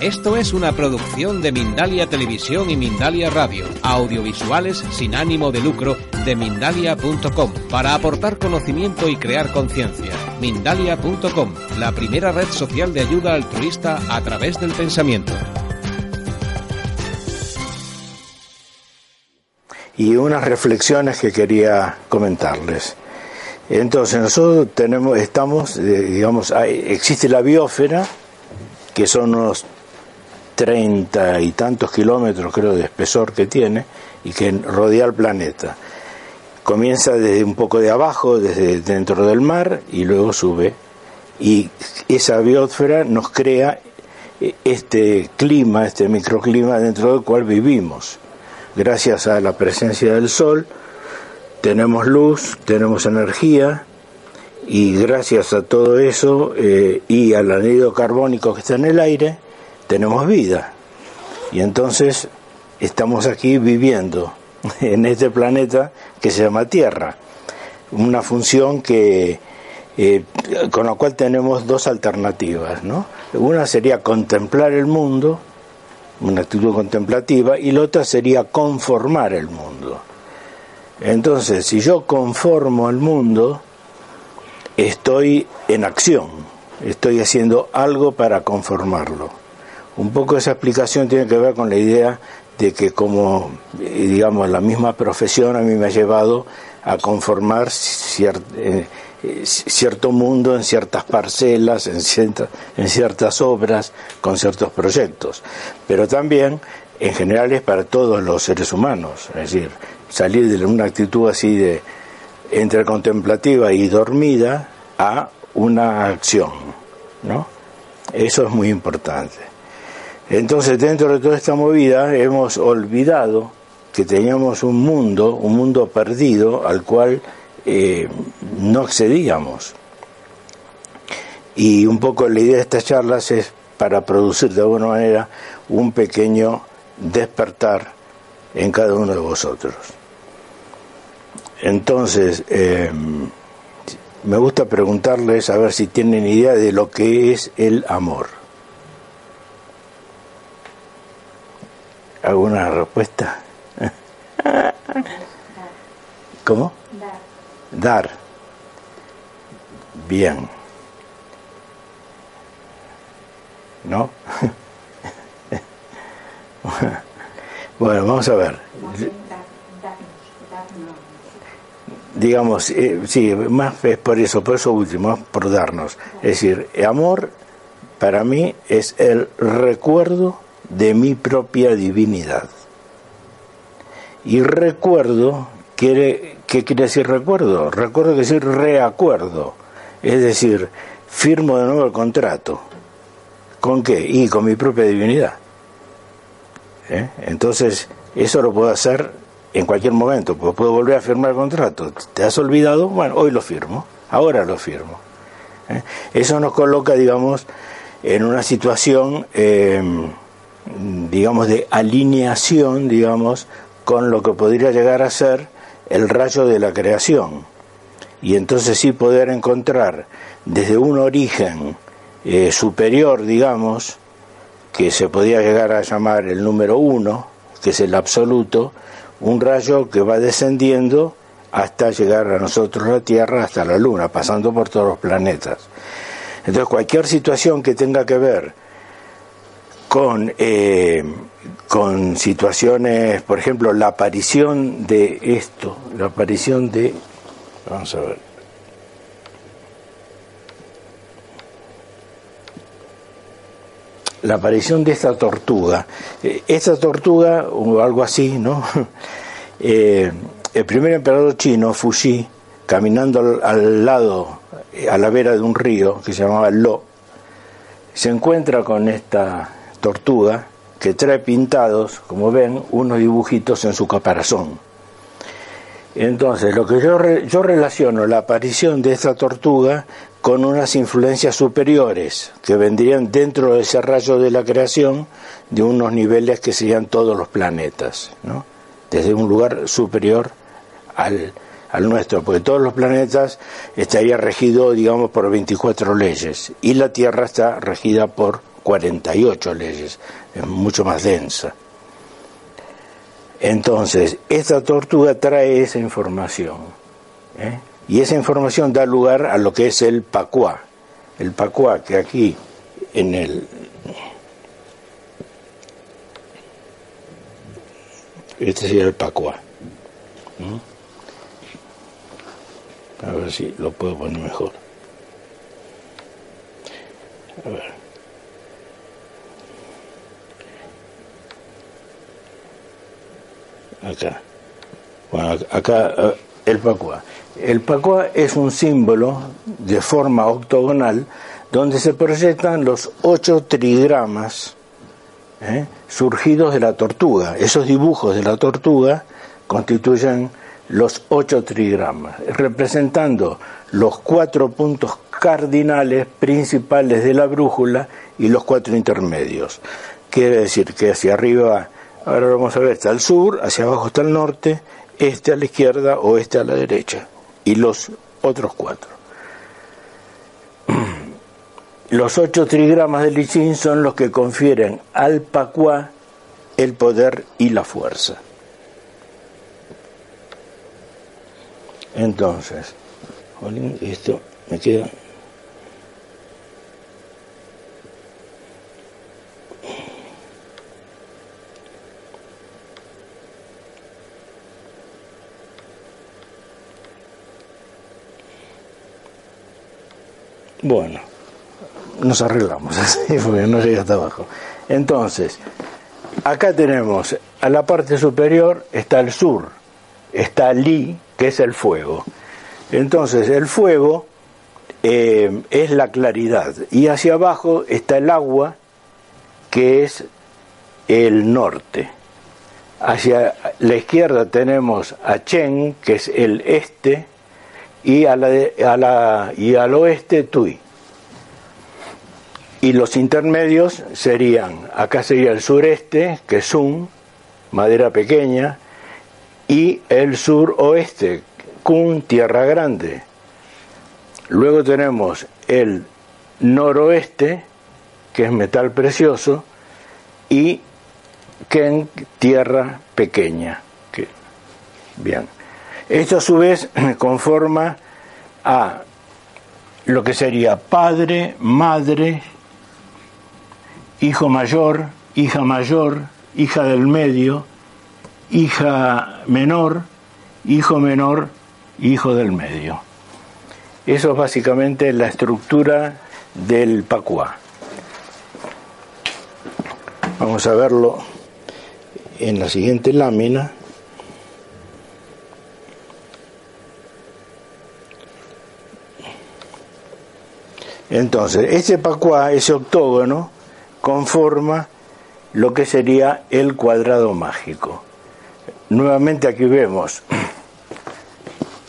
Esto es una producción de Mindalia Televisión y Mindalia Radio, audiovisuales sin ánimo de lucro de mindalia.com, para aportar conocimiento y crear conciencia. Mindalia.com, la primera red social de ayuda altruista a través del pensamiento. Y unas reflexiones que quería comentarles. Entonces, nosotros tenemos, estamos, eh, digamos, existe la biosfera, que son unos treinta y tantos kilómetros, creo, de espesor que tiene y que rodea el planeta. Comienza desde un poco de abajo, desde dentro del mar, y luego sube. Y esa biosfera nos crea eh, este clima, este microclima dentro del cual vivimos. Gracias a la presencia del sol, tenemos luz, tenemos energía, y gracias a todo eso eh, y al anhídrido carbónico que está en el aire, tenemos vida. Y entonces estamos aquí viviendo en este planeta que se llama Tierra. Una función que eh, con la cual tenemos dos alternativas, ¿no? Una sería contemplar el mundo, una actitud contemplativa, y la otra sería conformar el mundo. Entonces, si yo conformo el mundo, estoy en acción, estoy haciendo algo para conformarlo. Un poco esa explicación tiene que ver con la idea de que como, eh, digamos, la misma profesión a mí me ha llevado a conformar eh, eh, cierto mundo en ciertas parcelas, en en ciertas obras, con ciertos proyectos. Pero también, en general, es para todos los seres humanos. Es decir, salir de una actitud así de entre contemplativa y dormida a una acción, ¿no? Eso es muy importante. Entonces, dentro de toda esta movida hemos olvidado que teníamos un mundo, un mundo perdido al cual eh, no accedíamos. Y un poco la idea de estas charlas es para producir de alguna manera un pequeño despertar en cada uno de vosotros. Entonces, eh, me gusta preguntarles a ver si tienen idea de lo que es el amor. ¿Alguna respuesta? ¿Cómo? Dar. Bien. ¿No? bueno, vamos a ver. Digamos, eh, sí, más es por eso, por eso último, por darnos. Es decir, amor para mí es el recuerdo de mi propia divinidad. Y recuerdo, quiere, ¿qué quiere decir recuerdo? Recuerdo quiere decir reacuerdo. Es decir, firmo de nuevo el contrato. ¿Con qué? Y con mi propia divinidad. ¿Eh? Entonces, eso lo puedo hacer en cualquier momento, pues puedo volver a firmar el contrato. ¿Te has olvidado? Bueno, hoy lo firmo, ahora lo firmo. ¿Eh? Eso nos coloca, digamos, en una situación, eh, digamos, de alineación, digamos, con lo que podría llegar a ser el rayo de la creación. Y entonces sí poder encontrar desde un origen eh, superior, digamos, que se podría llegar a llamar el número uno, que es el absoluto, un rayo que va descendiendo hasta llegar a nosotros la Tierra, hasta la Luna, pasando por todos los planetas. Entonces cualquier situación que tenga que ver con, eh, con situaciones, por ejemplo, la aparición de esto, la aparición de, vamos a ver, la aparición de esta tortuga. Eh, Esta tortuga, o algo así, ¿no? Eh, el primer emperador chino, Fuxi, caminando al, lado, a la vera de un río que se llamaba Lo, se encuentra con esta tortuga que trae pintados, como ven, unos dibujitos en su caparazón. Entonces, lo que yo, yo relaciono la aparición de esta tortuga con unas influencias superiores que vendrían dentro de ese rayo de la creación de unos niveles que serían todos los planetas, ¿no? desde un lugar superior al, al nuestro, porque todos los planetas estarían regidos, digamos, por 24 leyes y la Tierra está regida por 48 leyes, es mucho más densa. Entonces, esta tortuga trae esa información. ¿eh? Y esa información da lugar a lo que es el pacuá. El pacuá que aquí en el... Este sería el pacuá. A ver si lo puedo poner mejor. A ver. Acá. Bueno, acá eh, el pacuá. El pacuá es un símbolo de forma octogonal donde se proyectan los ocho trigramas ¿eh? surgidos de la tortuga. Esos dibujos de la tortuga constituyen los ocho trigramas, representando los cuatro puntos cardinales principales de la brújula y los cuatro intermedios. Quiere decir que hacia arriba, ahora vamos a ver, está el sur, hacia abajo está el norte, este a la izquierda, oeste a la derecha, y los otros cuatro. Los ocho trigramas del I son los que confieren al Pacuá el poder y la fuerza. Entonces, esto me queda. Bueno, nos arreglamos así porque no llega hasta abajo. Entonces, acá tenemos a la parte superior está el sur, está Li, que es el fuego. Entonces el fuego eh, es la claridad y hacia abajo está el agua, que es el norte. Hacia la izquierda tenemos a Chen, que es el este, y, a la, y al oeste Tui. Y los intermedios serían, acá sería el sureste, que es Un, madera pequeña, y el suroeste, Kun, Tierra Grande. Luego tenemos el noroeste, que es metal precioso, y Ken, Tierra Pequeña. bien. Esto a su vez conforma a lo que sería padre, madre, hijo mayor, hija mayor, hija del medio, hija menor, hijo menor, hijo del medio. Eso es básicamente la estructura del Pacuá. Vamos a verlo en la siguiente lámina. Entonces, ese Pacuá, ese octógono, conforma lo que sería el cuadrado mágico. Nuevamente aquí vemos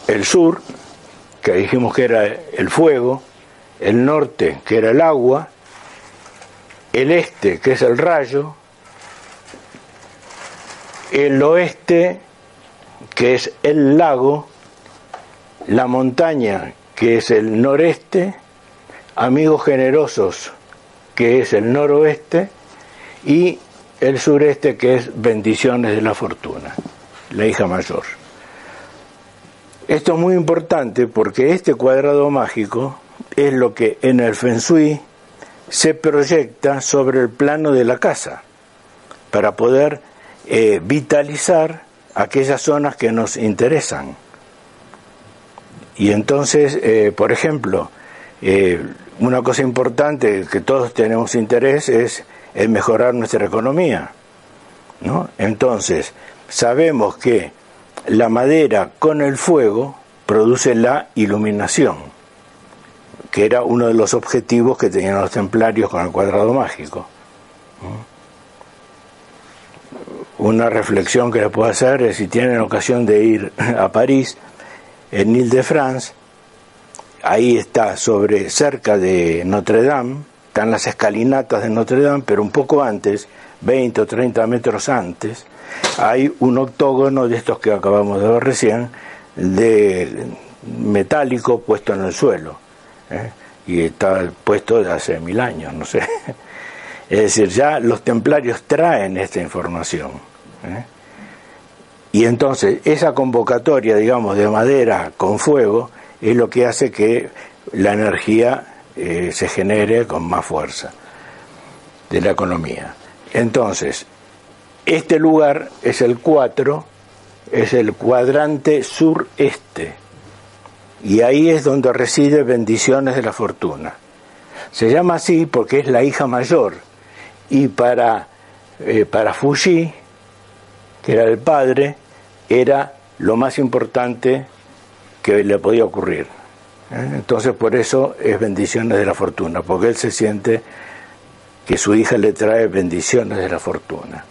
el sur, que dijimos que era el fuego, el norte, que era el agua, el este, que es el rayo, el oeste, que es el lago, la montaña, que es el noreste, amigos generosos, que es el noroeste, y el sureste, que es bendiciones de la fortuna la hija mayor. Esto es muy importante porque este cuadrado mágico es lo que en el Feng Shui se proyecta sobre el plano de la casa para poder eh, vitalizar aquellas zonas que nos interesan. Y entonces, eh, por ejemplo, eh, una cosa importante que todos tenemos interés es en mejorar nuestra economía. ¿no? Entonces, sabemos que la madera con el fuego produce la iluminación. que era uno de los objetivos que tenían los templarios con el cuadrado mágico. Una reflexión que les puedo hacer es si tienen ocasión de ir a París, en Ile-de-France, ahí está sobre cerca de Notre Dame, están las escalinatas de Notre Dame, pero un poco antes, 20 o 30 metros antes, hay un octógono de estos que acabamos de ver recién, de metálico puesto en el suelo. ¿eh? Y está puesto de hace mil años, no sé. Es decir, ya los templarios traen esta información. ¿eh? Y entonces esa convocatoria, digamos, de madera con fuego es lo que hace que la energía eh, se genere con más fuerza de la economía. Entonces, este lugar es el 4, es el cuadrante sureste, y ahí es donde reside bendiciones de la fortuna. Se llama así porque es la hija mayor, y para, eh, para Fuji, que era el padre, era lo más importante que le podía ocurrir. ¿eh? Entonces por eso es bendiciones de la fortuna, porque él se siente que su hija le trae bendiciones de la fortuna.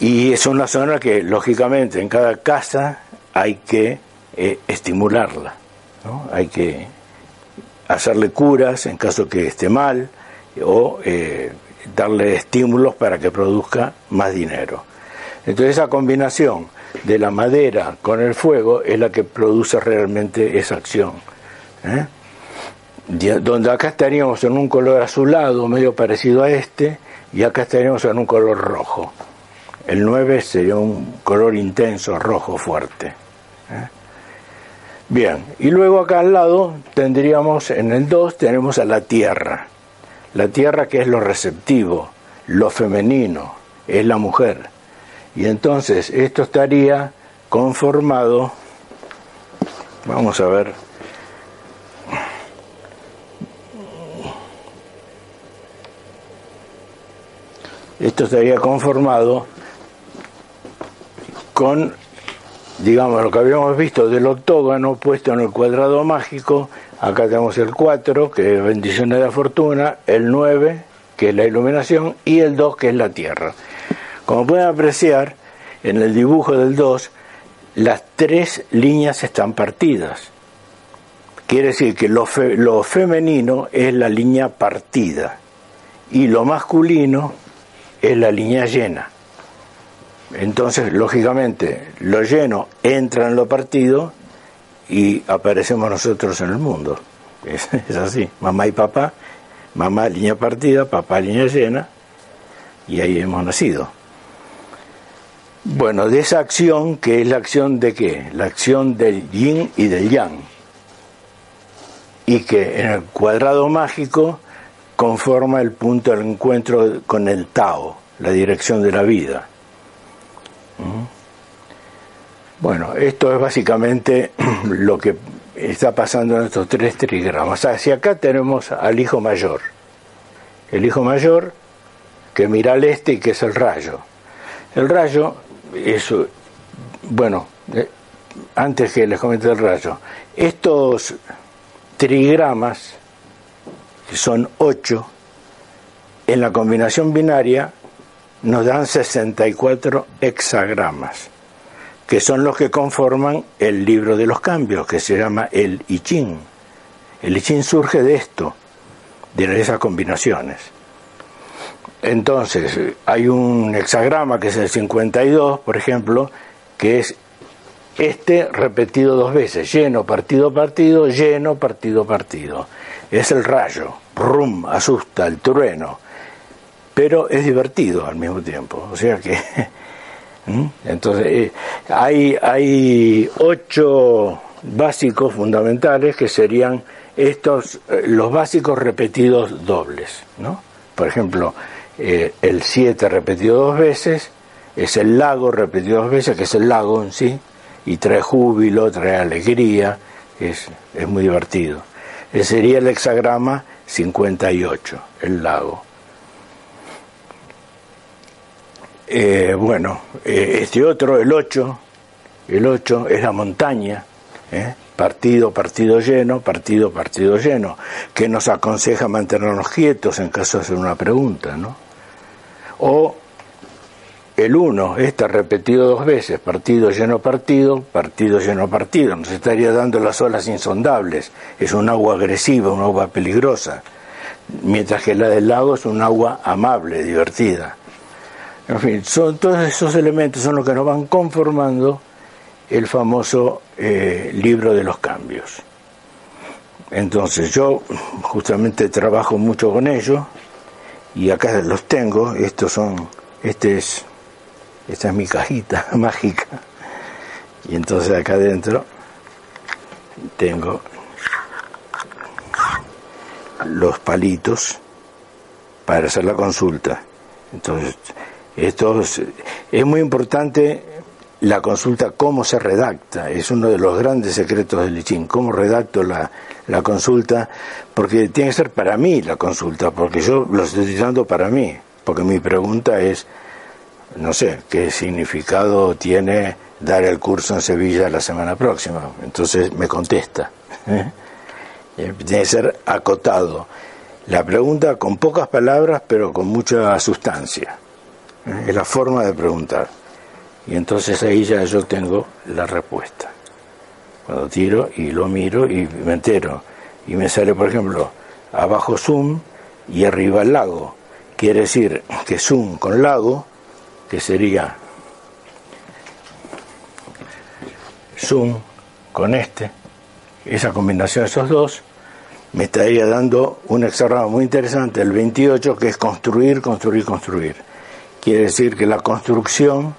Y es una zona que, lógicamente, en cada casa hay que eh, estimularla, hay que hacerle curas en caso que esté mal o eh, darle estímulos para que produzca más dinero. Entonces esa combinación de la madera con el fuego es la que produce realmente esa acción. ¿eh? Donde acá estaríamos en un color azulado medio parecido a este y acá estaríamos en un color rojo. El 9 sería un color intenso, rojo, fuerte. ¿eh? Bien, y luego acá al lado tendríamos, en el 2 tenemos a la tierra. La tierra que es lo receptivo, lo femenino, es la mujer. Y entonces esto estaría conformado, vamos a ver, esto estaría conformado con, digamos, lo que habíamos visto del octógono puesto en el cuadrado mágico. Acá tenemos el 4, que es bendición de la fortuna, el 9, que es la iluminación, y el 2, que es la tierra. Como pueden apreciar, en el dibujo del 2, las tres líneas están partidas. Quiere decir que lo, lo femenino es la línea partida y lo masculino es la línea llena. Entonces, lógicamente, lo lleno entra en lo partido y aparecemos nosotros en el mundo. Es, así, mamá y papá, mamá línea partida, papá línea llena, y ahí hemos nacido. Bueno, de esa acción, que es la acción de qué? La acción del yin y del yang. Y que en el cuadrado mágico conforma el punto del encuentro con el Tao, la dirección de la vida. Bueno, esto es básicamente lo que está pasando en estos tres trigramas. Hacia acá tenemos al hijo mayor. El hijo mayor que mira al este y que es el rayo. El rayo, eso, bueno, eh, antes que les comente el rayo, estos trigramas, que son ocho, en la combinación binaria nos dan 64 hexagramas, que son los que conforman el libro de los cambios, que se llama el I Ching. El I Ching surge de esto, de esas combinaciones. Entonces, hay un hexagrama que es el 52, por ejemplo, que es este repetido dos veces, lleno, partido, partido, lleno, partido, partido. Es el rayo, rum, asusta, el trueno pero es divertido al mismo tiempo. O sea que. Entonces, eh, hay, hay ocho básicos fundamentales que serían estos, eh, los básicos repetidos dobles. ¿no? Por ejemplo, eh, el 7 repetido dos veces es el lago repetido dos veces, que es el lago en sí, y trae júbilo, trae alegría, es, es muy divertido. Ese sería el hexagrama 58, el lago. Eh, bueno, eh, este otro, el 8, el 8 es la montaña, ¿eh? partido, partido lleno, partido, partido lleno, que nos aconseja mantenernos quietos en caso de hacer una pregunta, ¿no? O el uno, está repetido dos veces, partido lleno partido, partido lleno partido, nos estaría dando las olas insondables, es un agua agresiva, un agua peligrosa, mientras que la del lago es un agua amable, divertida. En fin, son, todos esos elementos son los que nos van conformando el famoso eh, libro de los cambios. Entonces yo justamente trabajo mucho con ellos y acá los tengo, estos son, este es, esta es mi cajita mágica y entonces acá adentro tengo los palitos para hacer la consulta. Entonces, esto es, es muy importante la consulta, cómo se redacta, es uno de los grandes secretos del Lichín, cómo redacto la, la, consulta, porque tiene que ser para mí la consulta, porque yo lo estoy utilizando para mí, porque mi pregunta es, no sé, qué significado tiene dar el curso en Sevilla la semana próxima, entonces me contesta. ¿eh? Tiene que ser acotado. La pregunta con pocas palabras, pero con mucha sustancia. ¿eh? Es la forma de preguntar. Y entonces ahí ya yo tengo la respuesta. Cuando tiro y lo miro y me entero. Y me sale, por ejemplo, abajo zoom y arriba el lago. Quiere decir que zoom con lago, que sería zoom con este, esa combinación de esos dos, me estaría dando un extrarramo muy interesante, el 28, que es construir, construir, construir. Quiere decir que la construcción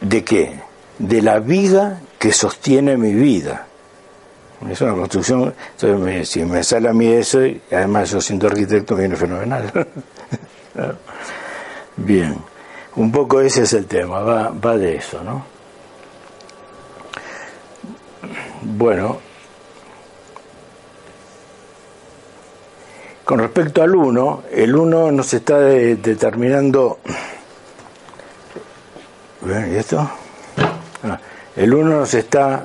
¿De qué? De la viga que sostiene mi vida. Es una construcción, entonces si me sale a mí eso, y además yo siendo arquitecto, viene fenomenal. Bien, un poco ese es el tema, va, va de eso, ¿no? Bueno, con respecto al 1, el 1 nos está determinando ¿Y esto? Ah, el uno nos está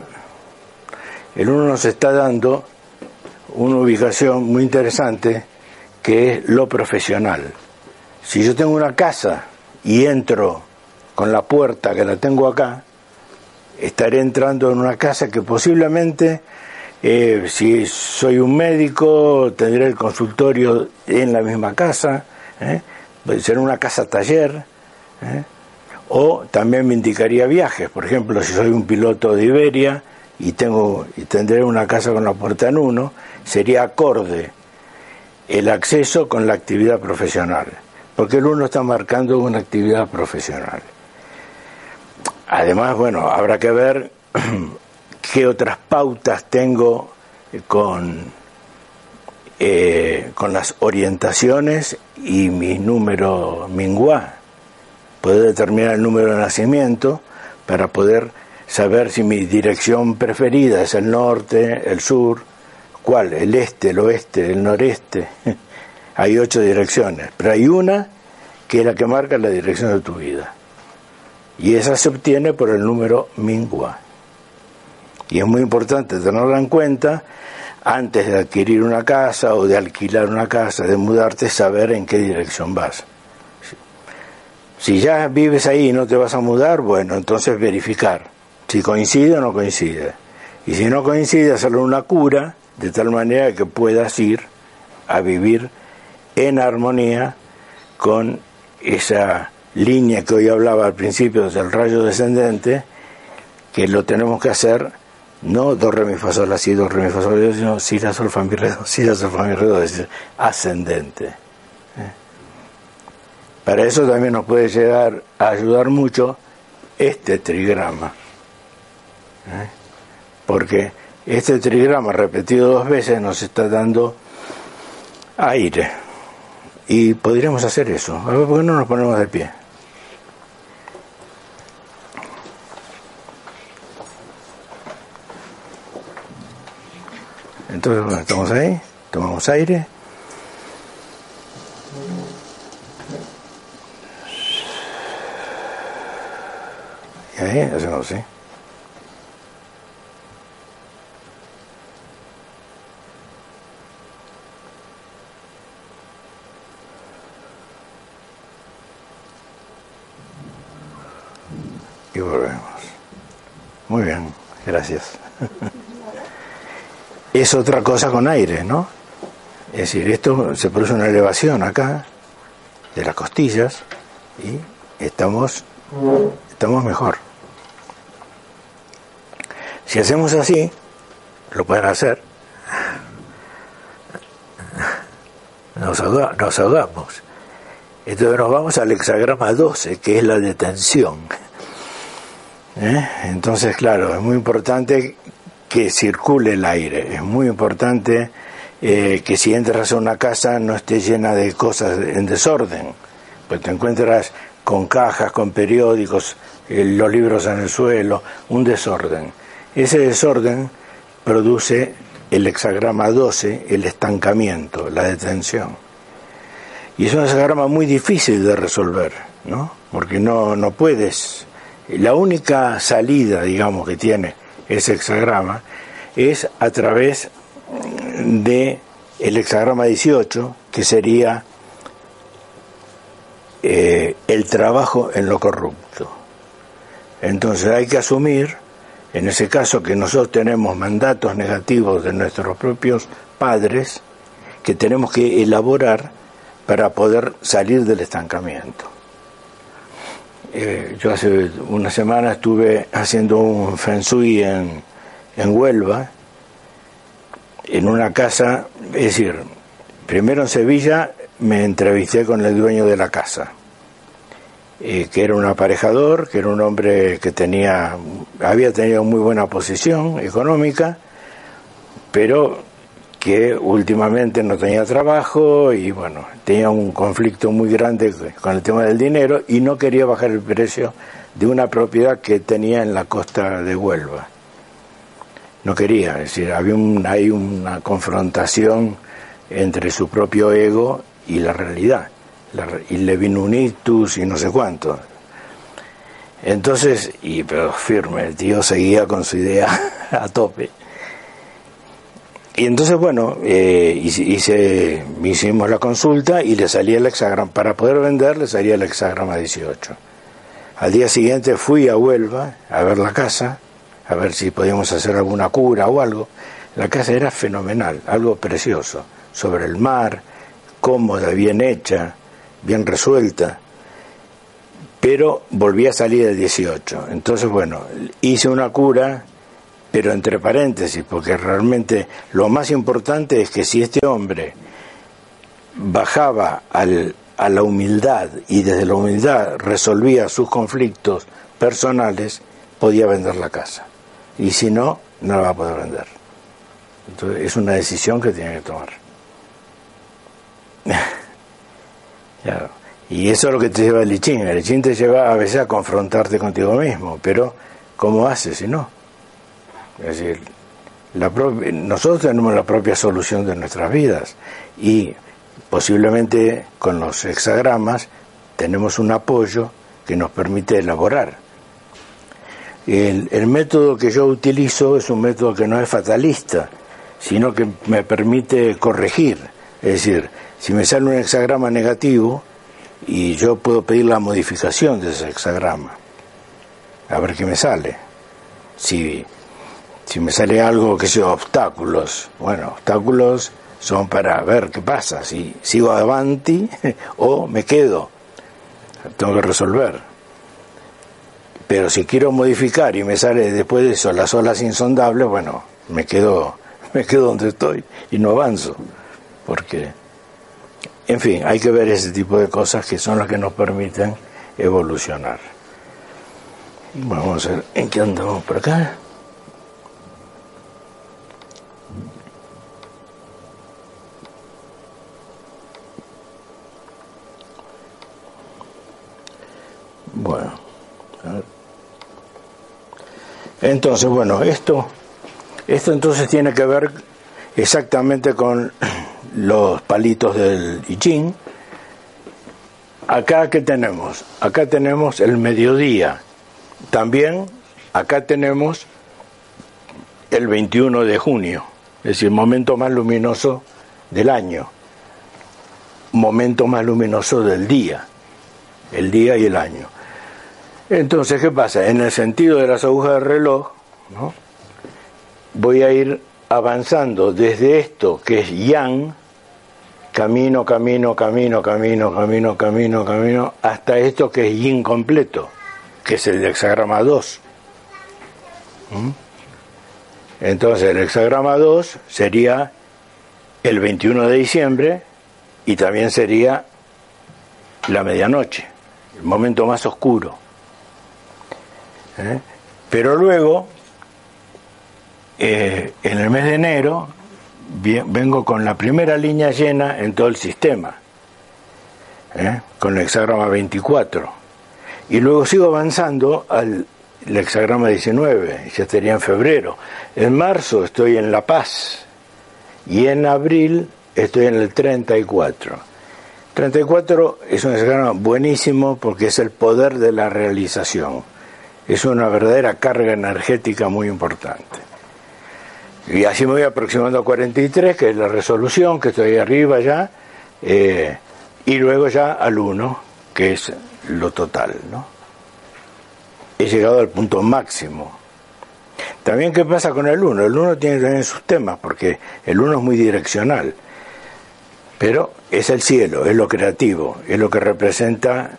el uno nos está dando una ubicación muy interesante que es lo profesional. Si yo tengo una casa y entro con la puerta que la tengo acá, estaré entrando en una casa que posiblemente, eh, si soy un médico, tendré el consultorio en la misma casa, ¿eh? ser una casa taller. ¿eh? O también me indicaría viajes. Por ejemplo, si soy un piloto de Iberia y tengo y tendré una casa con la puerta en uno, sería acorde el acceso con la actividad profesional, porque el uno está marcando una actividad profesional. Además, bueno, habrá que ver qué otras pautas tengo con, eh, con las orientaciones y mi número minguá poder determinar el número de nacimiento para poder saber si mi dirección preferida es el norte, el sur, cuál, el este, el oeste, el noreste. hay ocho direcciones, pero hay una que es la que marca la dirección de tu vida. Y esa se obtiene por el número Mingua. Y es muy importante tenerla en cuenta antes de adquirir una casa o de alquilar una casa, de mudarte, saber en qué dirección vas. Si ya vives ahí y no te vas a mudar, bueno, entonces verificar si coincide o no coincide. Y si no coincide, hacerle una cura de tal manera que puedas ir a vivir en armonía con esa línea que hoy hablaba al principio del rayo descendente, que lo tenemos que hacer no do re mi fa sol sino si la sol mi re si la es ascendente para eso también nos puede llegar a ayudar mucho este trigrama. ¿eh? Porque este trigrama repetido dos veces nos está dando aire. Y podríamos hacer eso. A ver, ¿por qué no nos ponemos de pie? Entonces, bueno, estamos ahí, tomamos aire. ¿Eh? Y volvemos. Muy bien, gracias. es otra cosa con aire, ¿no? Es decir, esto se produce una elevación acá de las costillas y estamos, estamos mejor. Si hacemos así, lo pueden hacer, nos, nos ahogamos. Entonces nos vamos al hexagrama 12, que es la detención. ¿Eh? Entonces, claro, es muy importante que circule el aire, es muy importante eh, que si entras a una casa no esté llena de cosas en desorden, pues te encuentras con cajas, con periódicos, eh, los libros en el suelo, un desorden. Ese desorden produce el hexagrama 12, el estancamiento, la detención. Y es un hexagrama muy difícil de resolver, ¿no? Porque no, no puedes. La única salida, digamos, que tiene ese hexagrama es a través de el hexagrama 18, que sería eh, el trabajo en lo corrupto. Entonces hay que asumir, en ese caso, que nosotros tenemos mandatos negativos de nuestros propios padres, que tenemos que elaborar para poder salir del estancamiento. Eh, yo hace una semana estuve haciendo un feng shui en, en Huelva, en una casa, es decir, primero en Sevilla me entrevisté con el dueño de la casa, eh, que era un aparejador, que era un hombre que tenía, había tenido muy buena posición económica, pero que últimamente no tenía trabajo y bueno, tenía un conflicto muy grande con el tema del dinero y no quería bajar el precio de una propiedad que tenía en la costa de Huelva. No quería, es decir, había un, hay una confrontación entre su propio ego y la realidad, y le vino un ictus y no sé cuánto. Entonces, y pero firme, el tío seguía con su idea a tope. Y entonces, bueno, eh, hice, hicimos la consulta y le salía el hexagrama, para poder vender le salía el hexagrama 18. Al día siguiente fui a Huelva a ver la casa, a ver si podíamos hacer alguna cura o algo. La casa era fenomenal, algo precioso, sobre el mar, cómoda, bien hecha, bien resuelta, pero volví a salir el 18. Entonces, bueno, hice una cura pero entre paréntesis, porque realmente lo más importante es que si este hombre bajaba al, a la humildad y desde la humildad resolvía sus conflictos personales, podía vender la casa. Y si no, no la va a poder vender. Entonces es una decisión que tiene que tomar. Y eso es lo que te lleva el lichín. El lichín te lleva a veces a confrontarte contigo mismo, pero ¿cómo haces si no? Es decir, nosotros tenemos la propia solución de nuestras vidas y posiblemente con los hexagramas tenemos un apoyo que nos permite elaborar. El, el, método que yo utilizo es un método que no es fatalista, sino que me permite corregir. Es decir, si me sale un hexagrama negativo, y yo puedo pedir la modificación de ese hexagrama, a ver qué me sale. Si si me sale algo que sea obstáculos, bueno, obstáculos son para ver qué pasa, si sigo avanti o me quedo, tengo que resolver. Pero si quiero modificar y me sale después de eso las olas insondables, bueno, me quedo, me quedo donde estoy y no avanzo, porque, en fin, hay que ver ese tipo de cosas que son las que nos permiten evolucionar. Vamos a ver en qué andamos por acá. Bueno, entonces, bueno, esto, esto entonces tiene que ver exactamente con los palitos del I Acá, ¿qué tenemos? Acá tenemos el mediodía. También acá tenemos el 21 de junio, es decir, momento más luminoso del año, momento más luminoso del día, el día y el año. Entonces, ¿qué pasa? En el sentido de las agujas del reloj, ¿no? voy a ir avanzando desde esto que es yang, camino, camino, camino, camino, camino, camino, camino, hasta esto que es yin completo, que es el hexagrama 2. ¿Mm? Entonces el hexagrama 2 sería el 21 de diciembre y también sería la medianoche, el momento más oscuro. ¿Eh? Pero luego, eh, en el mes de enero, vengo con la primera línea llena en todo el sistema, ¿eh? con el hexagrama 24. Y luego sigo avanzando al hexagrama 19, ya estaría en febrero. En marzo estoy en La Paz y en abril estoy en el 34. 34 es un hexagrama buenísimo porque es el poder de la realización. Es una verdadera carga energética muy importante. Y así me voy aproximando a 43, que es la resolución, que estoy arriba ya, eh, y luego ya al 1, que es lo total. ¿no? He llegado al punto máximo. También, ¿qué pasa con el 1? El 1 tiene también sus temas, porque el 1 es muy direccional, pero es el cielo, es lo creativo, es lo que representa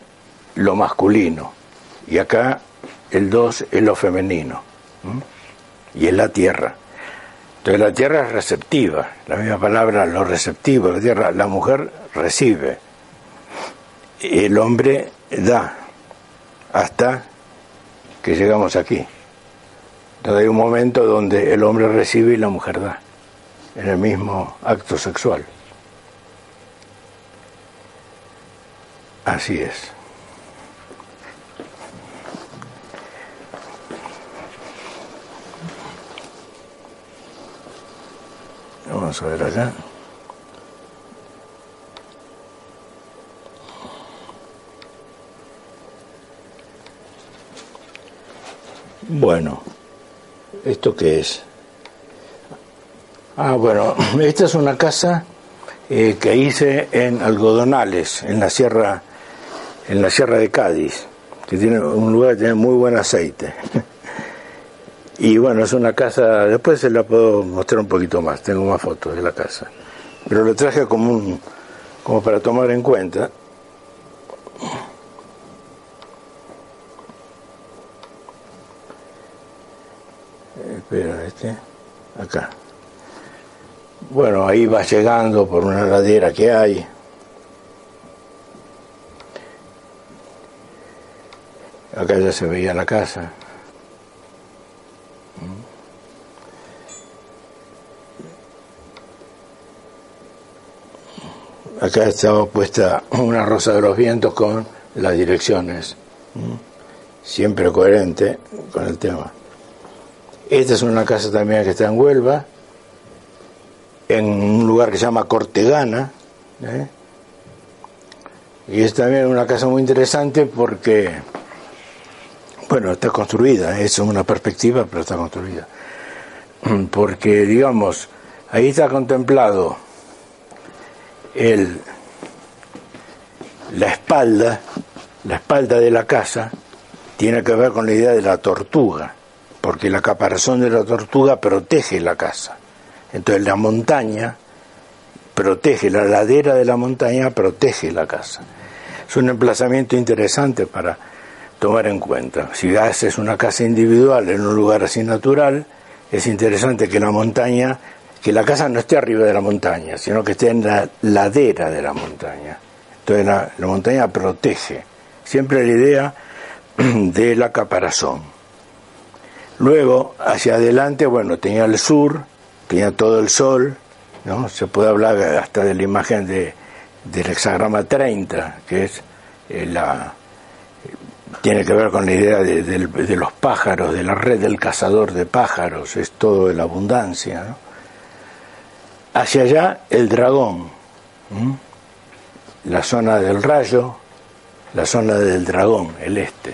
lo masculino. Y acá el 2 es lo femenino, y es la tierra. Entonces la tierra es receptiva, la misma palabra, lo receptivo, la tierra, la mujer recibe, el hombre da, hasta que llegamos aquí. Entonces hay un momento donde el hombre recibe y la mujer da, en el mismo acto sexual. Así es. Vamos a ver acá. Bueno, ¿esto qué es? Ah, bueno, esta es una casa eh, que hice en Algodonales, en la sierra, en la sierra de Cádiz, que tiene un lugar que tiene muy buen aceite. Y bueno, es una casa, después se la puedo mostrar un poquito más, tengo más fotos de la casa. Pero lo traje como un como para tomar en cuenta. Espera, este, acá. Bueno, ahí va llegando por una ladera que hay. Acá ya se veía la casa. Acá estaba puesta una rosa de los vientos con las direcciones, siempre coherente con el tema. Esta es una casa también que está en Huelva, en un lugar que se llama Cortegana, ¿eh? y es también una casa muy interesante porque, bueno, está construida, es una perspectiva, pero está construida, porque digamos, ahí está contemplado la espalda, la espalda de la casa, tiene que ver con la idea de la tortuga, porque la caparazón de la tortuga protege la casa. Entonces la montaña protege, la ladera de la montaña protege la casa. Es un emplazamiento interesante para tomar en cuenta. Si haces una casa individual en un lugar así natural, es interesante que la montaña que la casa no esté arriba de la montaña, sino que esté en la ladera de la montaña. Entonces la, montaña protege. Siempre la idea de la caparazón. Luego, hacia adelante, bueno, tenía el sur, tenía todo el sol, ¿no? Se puede hablar hasta de la imagen de, del hexagrama 30, que es eh, la tiene que ver con la idea de, de, los pájaros, de la red del cazador de pájaros, es todo de la abundancia. ¿no? Hacia allá el dragón, la zona del rayo, la zona del dragón, el este.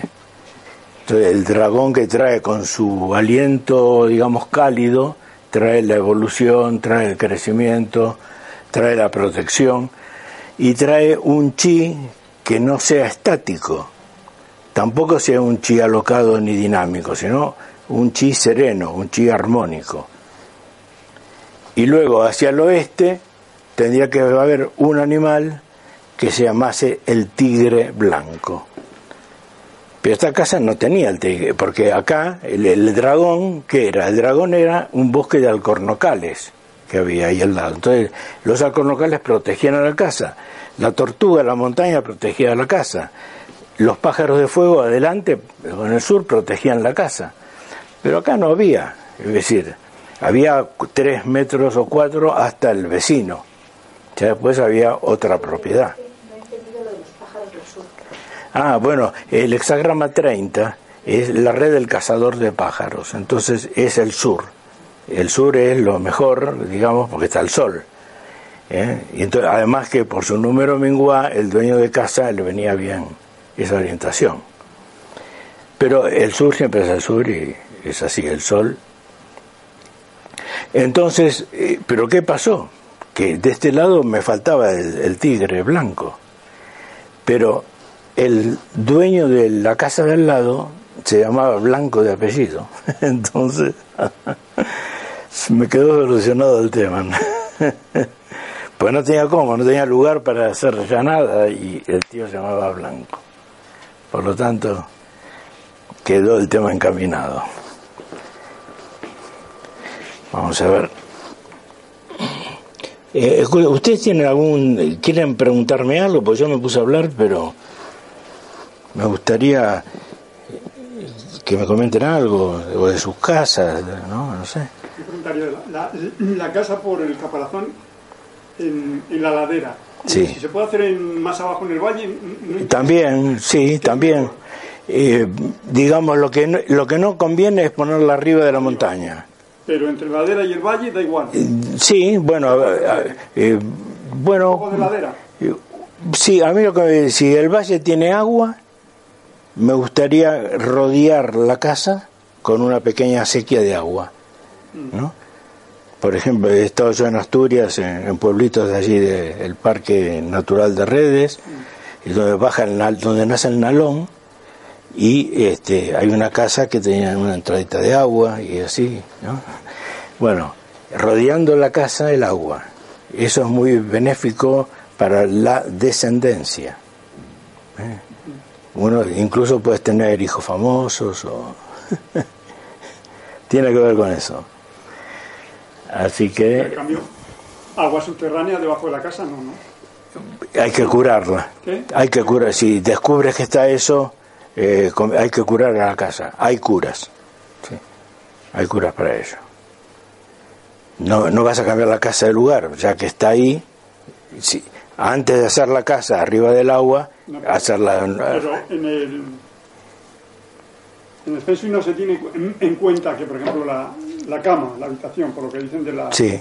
Entonces el dragón que trae con su aliento, digamos, cálido, trae la evolución, trae el crecimiento, trae la protección y trae un chi que no sea estático, tampoco sea un chi alocado ni dinámico, sino un chi sereno, un chi armónico. Y luego hacia el oeste tendría que haber un animal que se llamase el tigre blanco. Pero esta casa no tenía el tigre, porque acá el, dragón, ¿qué era? El dragón era un bosque de alcornocales que había ahí al lado. Entonces, los alcornocales protegían a la casa. La tortuga la montaña protegía a la casa. Los pájaros de fuego adelante, en el sur, protegían la casa. Pero acá no había. Es decir, había tres metros o cuatro hasta el vecino. Ya después había otra propiedad. Ah, bueno, el hexagrama 30 es la red del cazador de pájaros, entonces es el sur. El sur es lo mejor, digamos, porque está el sol. ¿eh? Y entonces, además que por su número mingua, el dueño de casa le venía bien esa orientación. Pero el sur siempre es el sur y es así, el sol entonces, eh, ¿pero qué pasó? Que de este lado me faltaba el, tigre blanco, pero el dueño de la casa del lado se llamaba Blanco de apellido. Entonces, me quedó solucionado el tema. pues no tenía cómo, no tenía lugar para hacer ya nada y el tío se llamaba Blanco. Por lo tanto, quedó el tema encaminado. Vamos a ver. Eh, ¿Ustedes tienen algún, quieren preguntarme algo? Pues yo me puse a hablar, pero me gustaría que me comenten algo, o de sus casas, ¿no? No sé. La, la, casa por el caparazón en, la ladera. Sí. Si se puede hacer en, más abajo en el valle. también, sí, también. Eh, digamos, lo que, no, lo que no conviene es ponerla arriba de la montaña. Pero entre ladera y el valle da igual. Sí, bueno, eh, bueno. de ladera? Sí, a mí lo que si el valle tiene agua, me gustaría rodear la casa con una pequeña sequía de agua, mm. ¿no? Por ejemplo, he estado yo en Asturias, en, pueblitos de allí del Parque Natural de Redes, mm. y donde baja el, donde nace el nalón, y este, hay una casa que tenía una entradita de agua y así, ¿no? Bueno, rodeando la casa el agua. Eso es muy benéfico para la descendencia. ¿eh? Uno incluso puedes tener hijos famosos o tiene que ver con eso. Así que. En cambio, agua subterránea debajo de la casa, no, no. Hay que curarla. Hay que curar. Si descubres que está eso, eh, hay que curar a la casa. Hay curas. Hay curas para ello. No, no vas a cambiar la casa de lugar, ya que está ahí. Si, antes de hacer la casa arriba del agua, hacerla. Pero en el, en el no se tiene en, cuenta que, por ejemplo, la, la, cama, la habitación, por lo que dicen de la. Sí.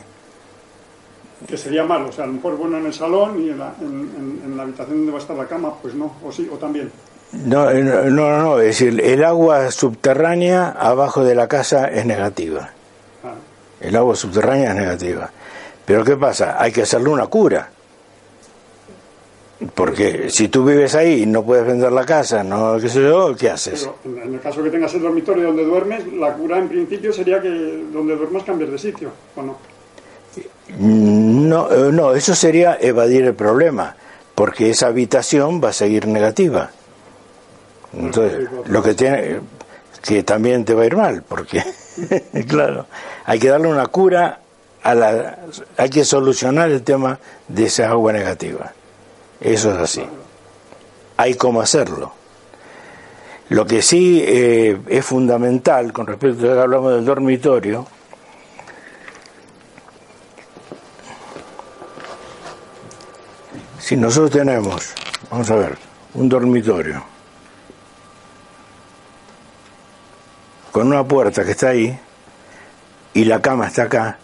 Que sería malo, o sea, a lo mejor bueno en el salón y en la, en la habitación donde va a estar la cama, pues no, o sí, o también. No, no, no, no, es decir, el agua subterránea abajo de la casa es negativa. El agua subterránea es negativa. Pero ¿qué pasa? Hay que hacerle una cura. Porque si tú vives ahí y no puedes vender la casa, no qué sé yo, ¿qué haces? Pero en el caso que tengas el dormitorio donde duermes, la cura en principio sería que donde duermas cambies de sitio, ¿o no? No, eh, no, eso sería evadir el problema, porque esa habitación va a seguir negativa. Entonces, lo que tiene que también te va a ir mal, porque, claro, hay que darle una cura a la, hay que solucionar el tema de esa agua negativa. Eso es así. Hay cómo hacerlo. Lo que sí eh, es fundamental con respecto a lo que hablamos del dormitorio, si nosotros tenemos, vamos a ver, un dormitorio, con una puerta que está ahí y la cama está acá,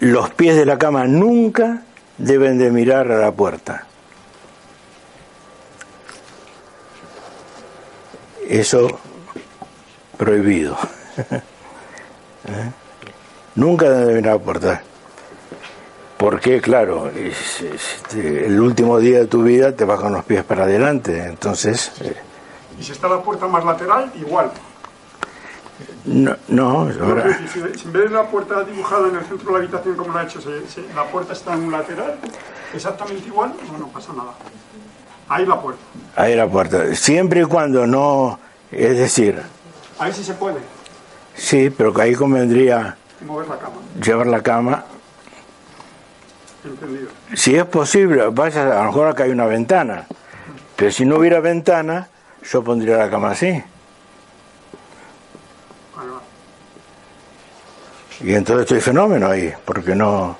los pies de la cama nunca deben de mirar a la puerta. Eso prohibido. ¿Eh? Nunca deben mirar a la puerta. Porque, claro, es- es- el último día de tu vida te vas con los pies para adelante. Entonces, eh, Y si está la puerta más lateral, igual. no, no, ahora, si, si en vez de la puerta dibujada en el centro de la habitación como lo ha hecho, la puerta está en un lateral, exactamente igual, no, no pasa nada. Ahí la puerta. ahí la puerta. Siempre y cuando no, es decir, Ahí sí se puede sí, pero que ahí convendría mover la cama. llevar la cama. Entendido. Si es posible, vaya, a lo mejor acá hay una ventana. Pero si no hubiera ventana, yo pondría la cama así. Y entonces estoy fenómeno ahí, porque no...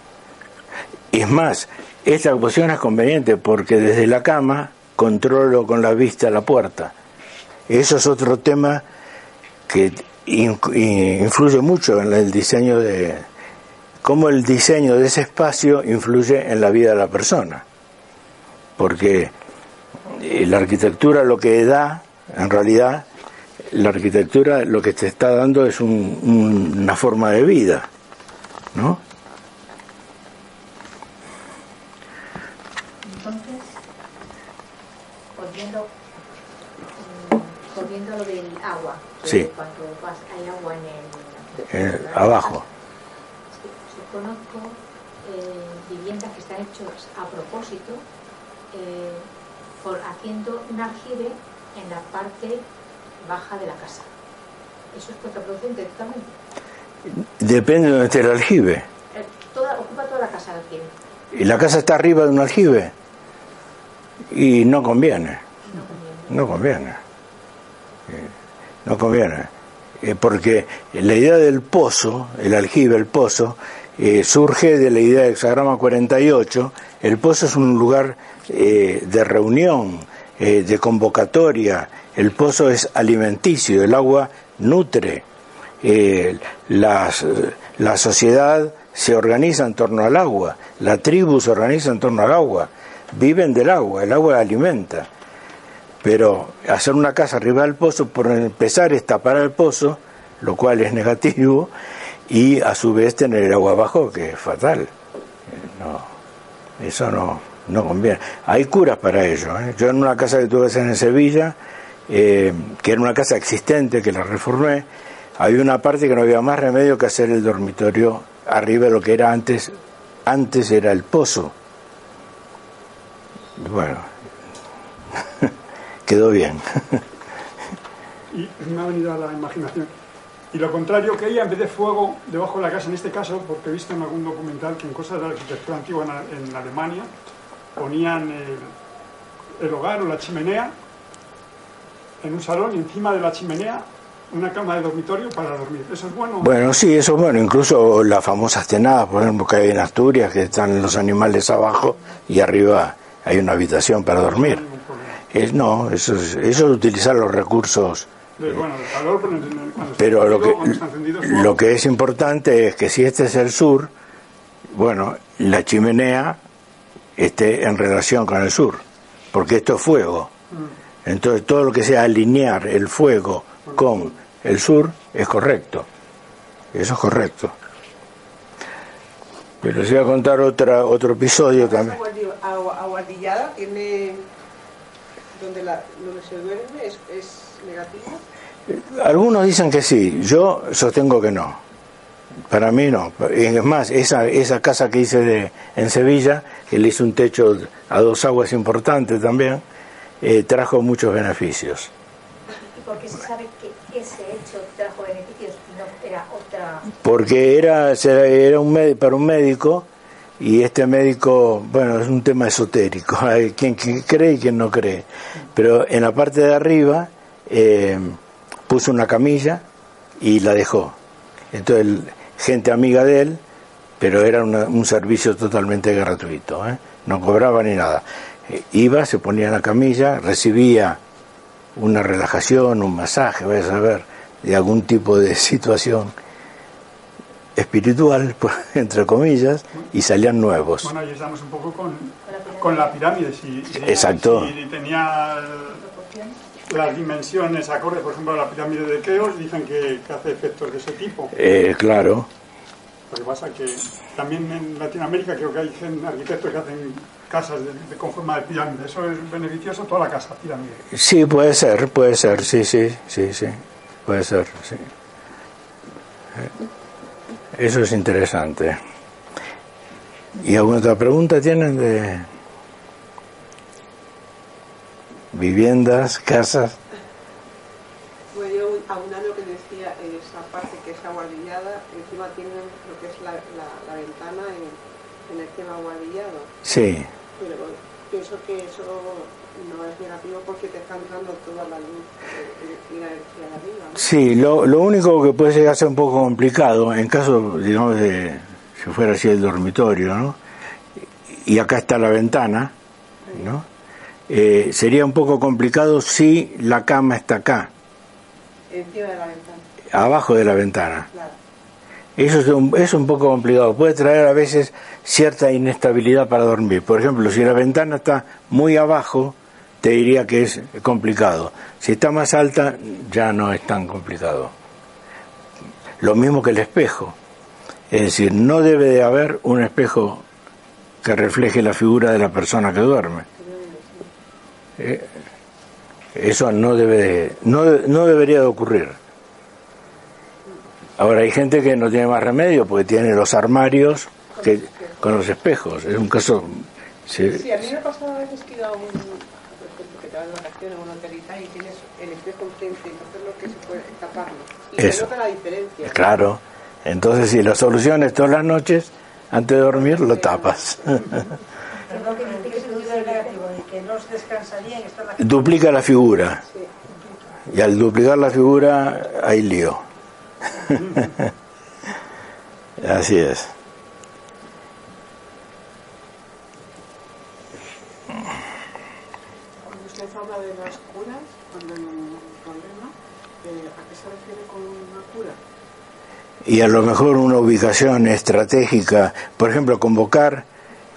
Y es más, esta posición es conveniente porque desde la cama controlo con la vista la puerta. Eso es otro tema que in- in- influye mucho en el diseño de... cómo el diseño de ese espacio influye en la vida de la persona. Porque eh, la arquitectura lo que da, en realidad, la arquitectura lo que te está dando es un- un- una forma de vida, ¿no? Entonces, volviendo, mm, volviendo lo del agua, Sí. cuando vas, hay agua en el... Eh, abajo. Conozco eh, viviendas que están hechas a propósito, eh, por, haciendo un aljibe en la parte baja de la casa. Eso es contraproducente totalmente. Depende de donde esté el aljibe. Eh, toda, ocupa toda la casa el aljibe. Y la casa está arriba de un aljibe. Y no conviene. No conviene. No conviene. No conviene. Eh, Porque la idea del pozo, el aljibe, el pozo, eh, surge de la idea del hexagrama 48. El pozo es un lugar eh, de reunión, eh, de convocatoria. El pozo es alimenticio, el agua nutre. La sociedad se organiza en torno al agua, la tribu se organiza en torno al agua, viven del agua, el agua alimenta. Pero hacer una casa arriba del pozo, por empezar, es tapar el pozo, lo cual es negativo, y a su vez tener el agua abajo, que es fatal. No, eso no, no conviene. Hay curas para ello. ¿eh? Yo en una casa que tuve en Sevilla, eh, que era una casa existente, que la reformé, había una parte que no había más remedio que hacer el dormitorio arriba de lo que era antes. Antes era el pozo. Bueno, quedó bien. Y me ha venido a la imaginación. Y lo contrario que ella, en vez de fuego debajo de la casa, en este caso, porque he visto en algún documental que en cosas de la arquitectura antigua en, en Alemania ponían el, el hogar o la chimenea en un salón y encima de la chimenea una cama de dormitorio para dormir. ¿Eso es bueno? Bueno, sí, eso es bueno. Incluso las famosas tenadas, por ejemplo, que hay en Asturias, que están los animales abajo y arriba hay una habitación para dormir. no, eso es, eso es utilizar los recursos. Pero lo que, lo que es importante es que si este es el sur, bueno, la chimenea esté en relación con el sur, porque esto es fuego. Entonces todo lo que sea alinear el fuego con el sur es correcto. Eso es correcto. Pero les voy a contar otra, otro episodio también. Aguardi- agua- Aguardillada tiene. donde, la, donde se duerme es, es negativo. Algunos dicen que sí, yo sostengo que no. Para mí no. Es más, esa, esa casa que hice de, en Sevilla, que le hice un techo a dos aguas importante también, eh, trajo muchos beneficios. ¿Y por qué se sabe que ese hecho trajo beneficios y no era otra... Porque era, era un para un médico y este médico, bueno, es un tema esotérico, hay quien, quien cree y quien no cree. Pero en la parte de arriba eh, puso una camilla y la dejó. Entonces, gente amiga de él, pero era una- un servicio totalmente gratuito, ¿eh? no cobraba ni nada. Eh, iba, se ponía en la camilla, recibía una relajación, un masaje, vaya a saber, de algún tipo de situación espiritual, por- entre comillas, y salían nuevos. Bueno, ahí estamos un poco con, con la pirámide. Si, si- Exacto. Si tenía las dimensiones acordes, por ejemplo, a la pirámide de Keops, dicen que, que hace efectos de ese tipo. Eh, claro, Lo que pasa es que también en Latinoamérica creo que hay arquitectos que hacen casas de, con forma de pirámide. ¿Eso es beneficioso? Toda la casa, pirámide. Sí, puede ser, puede ser, sí, sí, sí, sí. Puede ser, sí. Eso es interesante. ¿Y alguna otra pregunta tienen de viviendas, casas? Pues yo aunando lo que decía, esa parte que es aguardillada, encima tienen lo que es la, la, ventana en, en, el tema aguardillado. Sí. Pero pienso que eso no es negativo porque te están dando toda la luz y la energía de arriba. Sí, lo, lo único que puede llegar a ser un poco complicado, en caso, digamos, de si fuera así el dormitorio, ¿no? Y acá está la ventana, ¿no? Eh, sería un poco complicado si la cama está acá. Encima de la ventana. Abajo de la ventana. Claro. Eso es un, es un poco complicado. Puede traer a veces cierta inestabilidad para dormir. Por ejemplo, si la ventana está muy abajo, te diría que es complicado. Si está más alta, ya no es tan complicado. Lo mismo que el espejo. Es decir, no debe de haber un espejo que refleje la figura de la persona que duerme. Eh, eso no debe de, no, no debería de ocurrir. Ahora hay gente que no tiene más remedio porque tiene los armarios que, con los espejos. Es un caso. Sí, sí a mí me ha pasado a veces que he ido a un, que te vas de vacaciones a una hotelita y tienes el espejo enfrente, entonces lo que se puede es taparlo. Y Eso. se nota la diferencia. Claro. Entonces, si la solución es todas las noches, antes de dormir, lo tapas. descansaría la Duplica la figura. Y al duplicar la figura, hay lío. Así es. Cuando usted habla de las curas, cuando hay un problema, eh, ¿a qué se refiere con una cura? Y a lo mejor una ubicación estratégica, por ejemplo, convocar,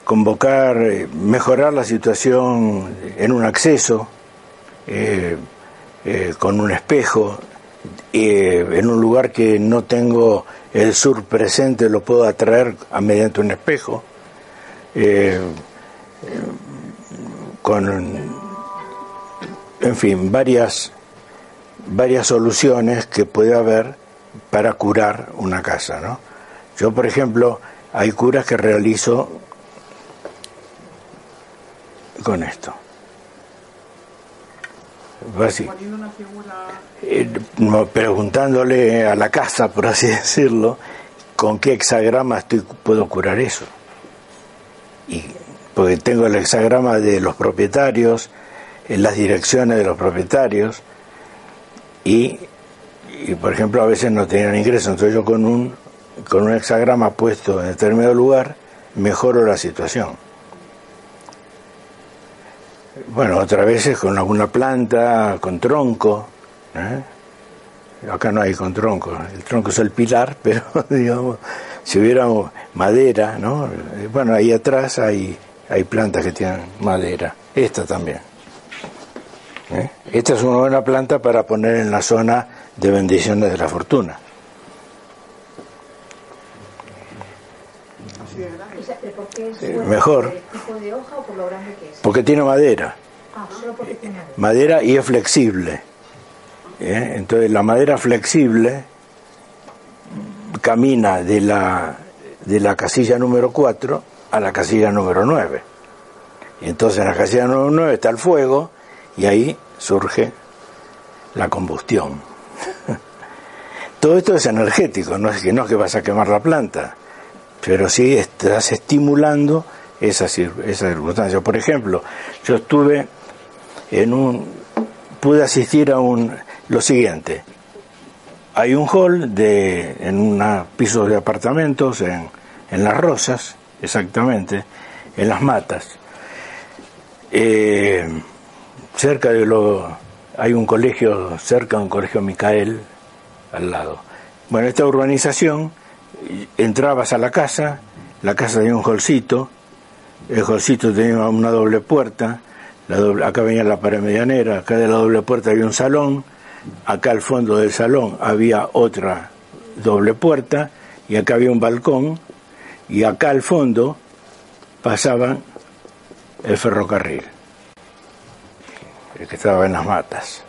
convocar, eh, mejorar la situación en un acceso, eh, eh, con un espejo, en un lugar que no tengo el sur presente, lo puedo atraer a mediante un espejo, con, en fin, varias, varias soluciones que puede haber para curar una casa, ¿no? Yo, por ejemplo, hay curas que realizo con esto. Así, eh, preguntándole a la casa, por así decirlo, con qué hexagrama estoy, puedo curar eso. Y, porque tengo el hexagrama de los propietarios, en las direcciones de los propietarios, y, y, por ejemplo a veces no tenían ingreso, entonces yo con un, con un hexagrama puesto en determinado lugar, mejoro la situación. Bueno, otras veces con alguna planta, con tronco. ¿eh? Acá no hay con tronco, el tronco es el pilar, pero digamos, si hubiera madera, ¿no? Bueno, ahí atrás hay, hay plantas que tienen madera, esta también. ¿eh? Esta es una buena planta para poner en la zona de bendiciones de la fortuna. así de grande. Esa- ¿Por qué es Eh, buena? mejor. ¿Por el tipo de hoja o por lo grande que es? Porque tiene madera. Ah, solo porque tiene madera. madera y es flexible. ¿eh? Entonces la madera flexible camina de la, de la casilla número 4 a la casilla número 9. Y entonces en la casilla número 9 está el fuego y ahí surge la combustión. Todo esto es energético, no es que no es que vas a quemar la planta, pero sí estás estimulando esa, esa circunstancia. Por ejemplo, yo estuve en un pude asistir a un lo siguiente. Hay un hall de en un piso de apartamentos en, en las rosas exactamente en las matas. Eh, cerca de lo hay un colegio cerca de un colegio Micael al lado. Bueno esta urbanización entrabas a la casa la casa tenía un holcito el holcito tenía una doble puerta la doble- acá venía la pared medianera, acá de la doble puerta había un salón, acá al fondo del salón había otra doble puerta y acá había un balcón y acá al fondo pasaban el ferrocarril, el que estaba en las matas.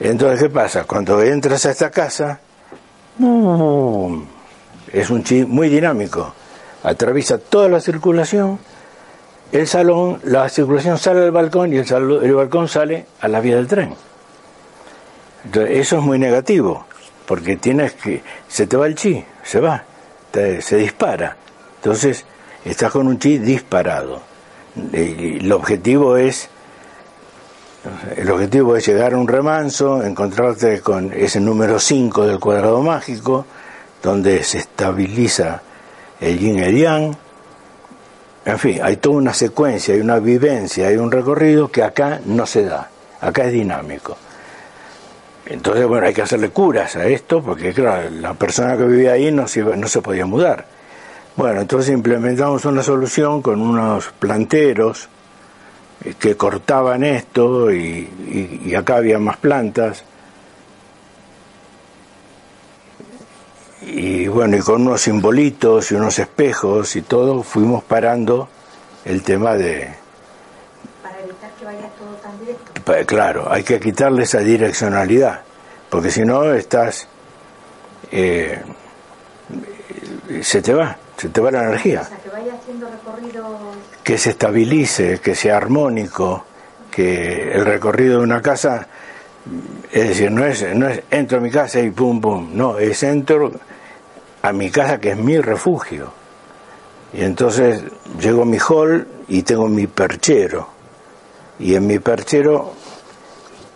Entonces, ¿qué pasa? Cuando entras a esta casa. Es un chi muy dinámico, atraviesa toda la circulación, el salón, la circulación sale del balcón y el, sal- el balcón sale a la vía del tren. Entonces, eso es muy negativo, porque tienes que, se te va el chi, se va, se dispara. Entonces, estás con un chi disparado. El objetivo es el objetivo es llegar a un remanso, encontrarte con ese número 5 del cuadrado mágico, donde se estabiliza el yin y el yang. En fin, hay toda una secuencia, hay una vivencia, hay un recorrido que acá no se da, acá es dinámico. Entonces, bueno, hay que hacerle curas a esto, porque claro, la persona que vivía ahí no se, no se podía mudar. Bueno, entonces implementamos una solución con unos planteros eh, que cortaban esto y- y acá había más plantas. Y bueno, y con unos simbolitos y unos espejos y todo, fuimos parando el tema de, Para evitar que vaya todo tan directo. Claro, hay que quitarle esa direccionalidad, porque si no estás, eh, se te va, se te va la O energía. sea, que vaya haciendo recorridos Que se estabilice, que sea armónico, que el recorrido de una casa, es decir, no es, no es entro a mi casa y pum pum, no, es entro a mi casa que es mi refugio. Y entonces llego a mi hall y tengo mi perchero. Y en mi perchero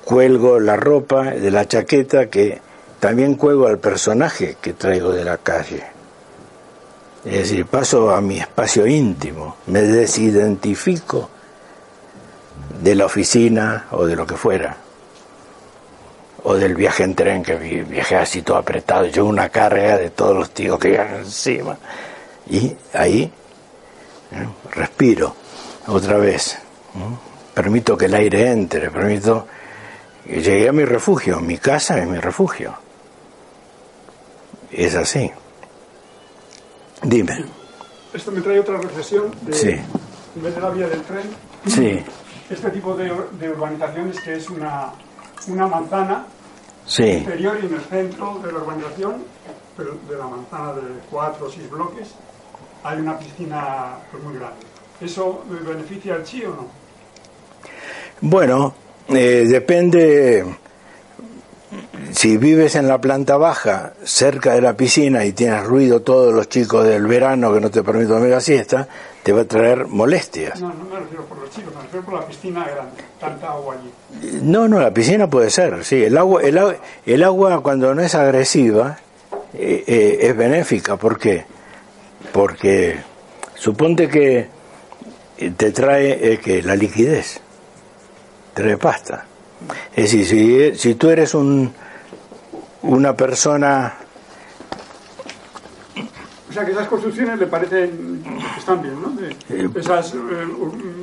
cuelgo la ropa de la chaqueta que también cuelgo al personaje que traigo de la calle. Es decir, paso a mi espacio íntimo, me desidentifico de la oficina o de lo que fuera. O del viaje en tren, que vi- viajé así todo apretado, yo una carga de todos los tíos que iban encima. Y ahí ¿eh? respiro otra vez. ¿no? Permito que el aire entre, permito que llegué a mi refugio, mi casa es mi refugio. Es así. Dime. Esto me trae otra reflexión de, Sí. en vez de la vía del tren, Sí, este tipo de, de urbanizaciones que es una, una manzana sí, interior y en el centro de la urbanización, de la manzana de cuatro o seis bloques, hay una piscina pues, muy grande. ¿Eso beneficia al chi o no? Bueno, eh, depende. Si vives en la planta baja, cerca de la piscina y tienes ruido todos los chicos del verano que no te permiten dormir la siesta, te va a traer molestias. No, no me refiero por los chicos, me refiero por la piscina grande, tanta agua allí. No, no, la piscina puede ser, sí. El agua, el, agua- el agua cuando no es agresiva eh, eh, es benéfica. ¿Por qué? Porque suponte que eh, te trae eh, que la liquidez, trae pasta. Es decir, si, si tú eres un, una persona O sea que esas construcciones le parecen que están bien, ¿no? De, esas eh,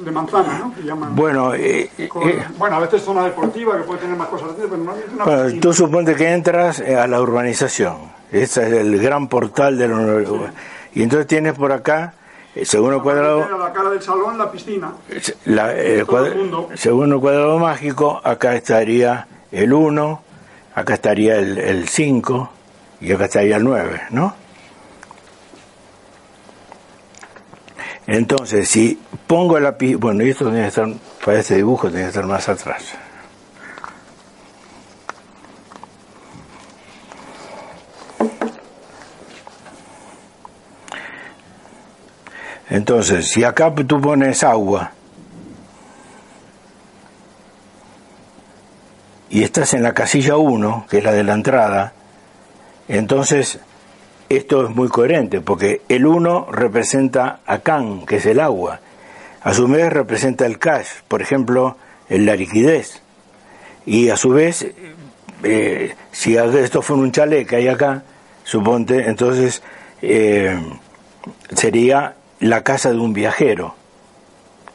de manzana, ¿no? Que llaman. Bueno, eh, eh, Con- bueno, a veces zona deportiva que puede tener más cosas pero normalmente una bueno, tú suponte que entras eh, a la urbanización. Ese es el gran portal de la ur- Y entonces tienes por acá, eh, según el cuadrado, A la cara del salón, la piscina. la- el el según el cuadrado mágico, acá estaría el 1, acá estaría el 5 y acá estaría el 9, ¿no? Entonces, si pongo la bueno, y esto tiene que estar, para este dibujo tiene que estar más atrás. Entonces, si acá tú pones agua y estás en la casilla 1, que es la de la entrada, entonces esto es muy coherente, porque el 1 representa a Kan, que es el agua. A su vez representa el cash, por ejemplo, la liquidez. Y a su vez, eh, si esto fuera un chalet que hay acá, suponte, entonces eh, sería la casa de un viajero,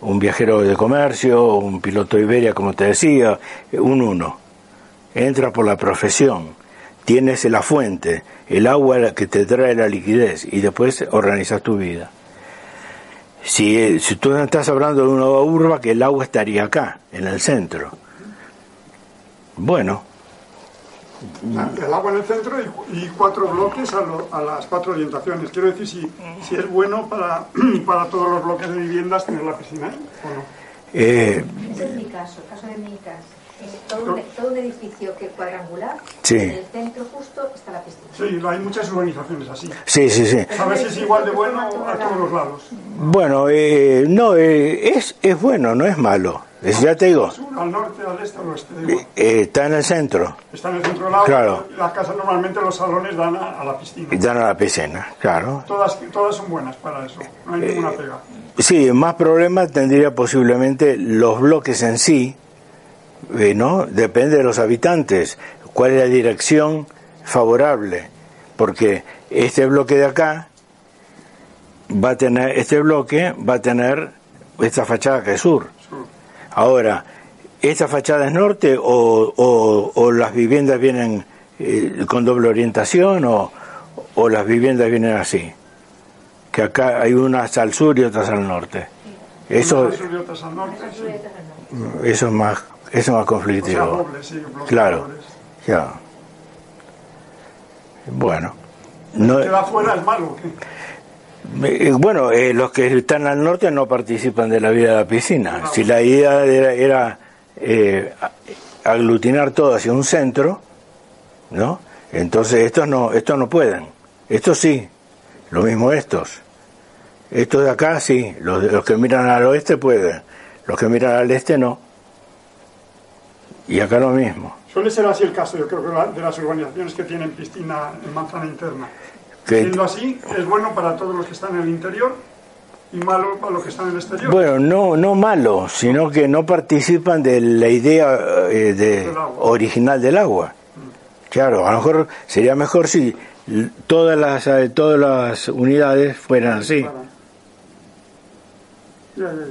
un viajero de comercio, un piloto Iberia, como te decía, un uno. Entra por la profesión, tienes la fuente, el agua que te trae la liquidez y después organizas tu vida. Si, si tú estás hablando de una urba, que el agua estaría acá, en el centro. Bueno, El agua en el centro y, y cuatro bloques a, lo- a las cuatro orientaciones. Quiero decir, si, si es bueno para, para todos los bloques de viviendas tener la piscina o no. eh, Ese es mi caso, el caso de mi casa. Es todo un, todo un edificio que cuadrangular, Sí. en el centro justo está la piscina. Sí, hay muchas urbanizaciones así. sí, sí, sí. A ver si es igual de bueno a todos los lados. Bueno, eh, no, eh, es, es bueno, no es malo. Es- ya te digo, Al sur, al norte, al este, al oeste. igual. eh, está en el centro, Está en el centro del agua. Claro. Las casas normalmente los salones dan a, a la piscina. y dan a la piscina, claro. Todas, todas son buenas para eso. No hay Eh, ninguna pega. Sí, más problemas tendría posiblemente los bloques en sí, eh, ¿no? Depende de los habitantes, cuál es la dirección favorable, porque este bloque de acá va a tener, este bloque va a tener esta fachada que es sur. Ahora, ¿esta fachada es norte o, o- o las viviendas vienen eh, con doble orientación o, o las viviendas vienen así? Que acá hay unas al sur y otras al norte. Eso, eso es más, eso es más O sea, conflictivo. doble, sí, bloques Claro. Ya. Bueno. No, Queda afuera es malo. Eh, Bueno, eh, los que están al norte no participan de la vida de la piscina. Si la idea era, era, eh, aglutinar todo hacia un centro, ¿no? Entonces estos no, estos no pueden. Estos sí, lo mismo estos. Estos de acá sí, los, los que miran al oeste pueden, los que miran al este no. Y acá lo mismo. Suele ser así el caso, yo creo que de las urbanizaciones que tienen piscina en manzana interna. Que- Siendo así, es bueno para todos los que están en el interior y malo para los que están en el exterior. Bueno, no, no malo, sino que no participan de la idea eh, de, Del original del agua. Claro, a lo mejor sería mejor si todas las, eh, todas las unidades fueran así. Para- Ya, ya,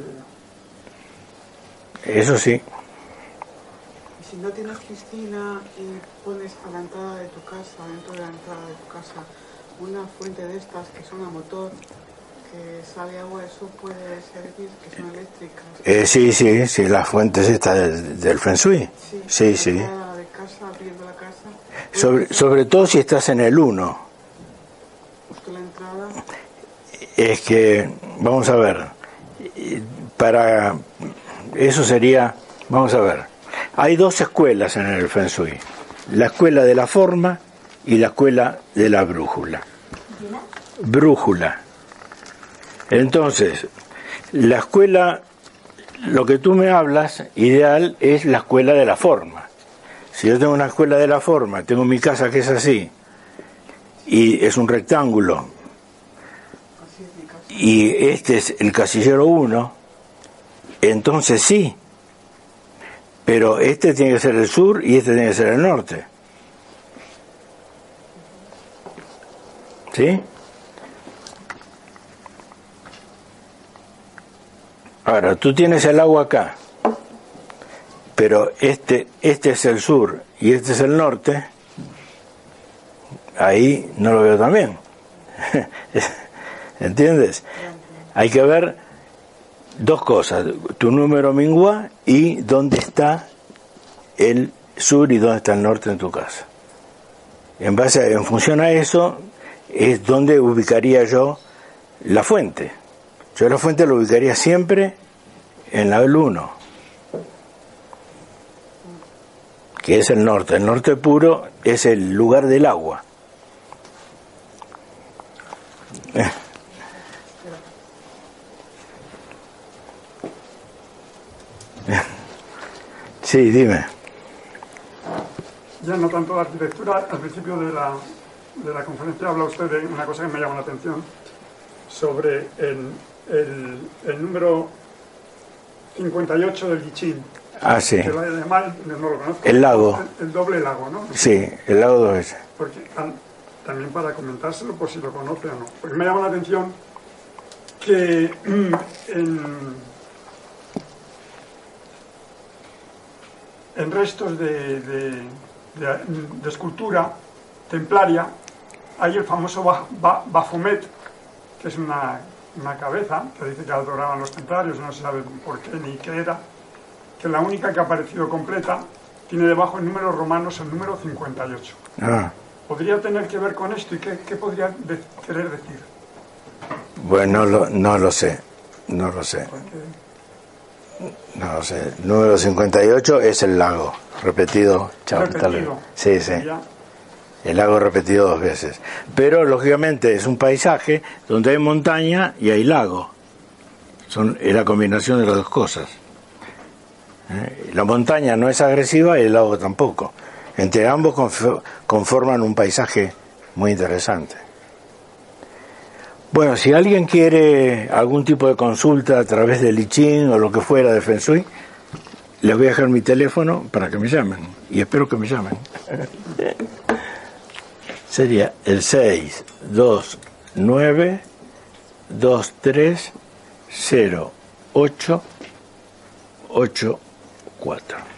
ya. Eso sí. Si no tienes piscina y pones a la entrada de tu casa, dentro de la entrada de tu casa, una fuente de estas que son a motor, que sale agua, eso puede servir, que son eléctricas. Eh, sí, sí, sí, las fuentes estas del, del Feng Shui. Sí, sí. de casa, abriendo la casa, Sobre, sobre todo si estás en el 1. justo la entrada, Es que, vamos a ver, eh, para eso sería, vamos a ver, hay dos escuelas en el Feng Shui, la escuela de la forma y la escuela de la brújula. Brújula. Entonces, la escuela, lo que tú me hablas, ideal es la escuela de la forma. Si yo tengo una escuela de la forma, tengo mi casa que es así, y es un rectángulo, y este es el casillero 1, entonces sí. Pero este tiene que ser el sur y este tiene que ser el norte. ¿Sí? Ahora, tú tienes el agua acá, pero este, este es el sur y este es el norte, ahí no lo veo también. ¿Entiendes? Hay que ver dos cosas, tu número mingua y dónde está el sur y dónde está el norte en tu casa. En base a- en función a eso es donde ubicaría yo la fuente. Yo la fuente la ubicaría siempre en la del 1, que es el norte. El norte puro es el lugar del agua. Eh. Sí, dime. Ya no tanto la arquitectura, al principio de la, de la conferencia habla usted de una cosa que me llama la atención, sobre el, el, el número 58 del Ching, Ah, sí. que lo además no lo conozco. El lago. El, el doble lago, ¿no? Sí, el dos veces. Porque, tam- también para comentárselo por si lo conoce o no. Porque me llama la atención que mm, en, en restos de, de- de- de escultura templaria, hay el famoso Ba- Ba- Baphomet, que es una, una cabeza que dice que adoraban los templarios, no se sabe por qué ni qué era, que la única que ha aparecido completa tiene debajo en números romanos el número 58. Ah, ¿Podría tener que ver con esto y qué, qué podría de- querer decir? bueno, no lo, no lo sé, no lo sé, Porque no lo sé. Número 58 es el lago, repetido. Chao, repetido. Sí, sí. Ya, El lago repetido dos veces. Pero lógicamente es un paisaje donde hay montaña y hay lago. Son, es la combinación de las dos cosas. ¿Eh? La montaña no es agresiva y el lago tampoco. Entre ambos conf- conforman un paisaje muy interesante. Bueno, si alguien quiere algún tipo de consulta a través del Lichín o lo que fuera de Feng Shui, les voy a dejar mi teléfono para que me llamen. Y espero que me llamen sería el 6 2 9 2 3 0 8 8 4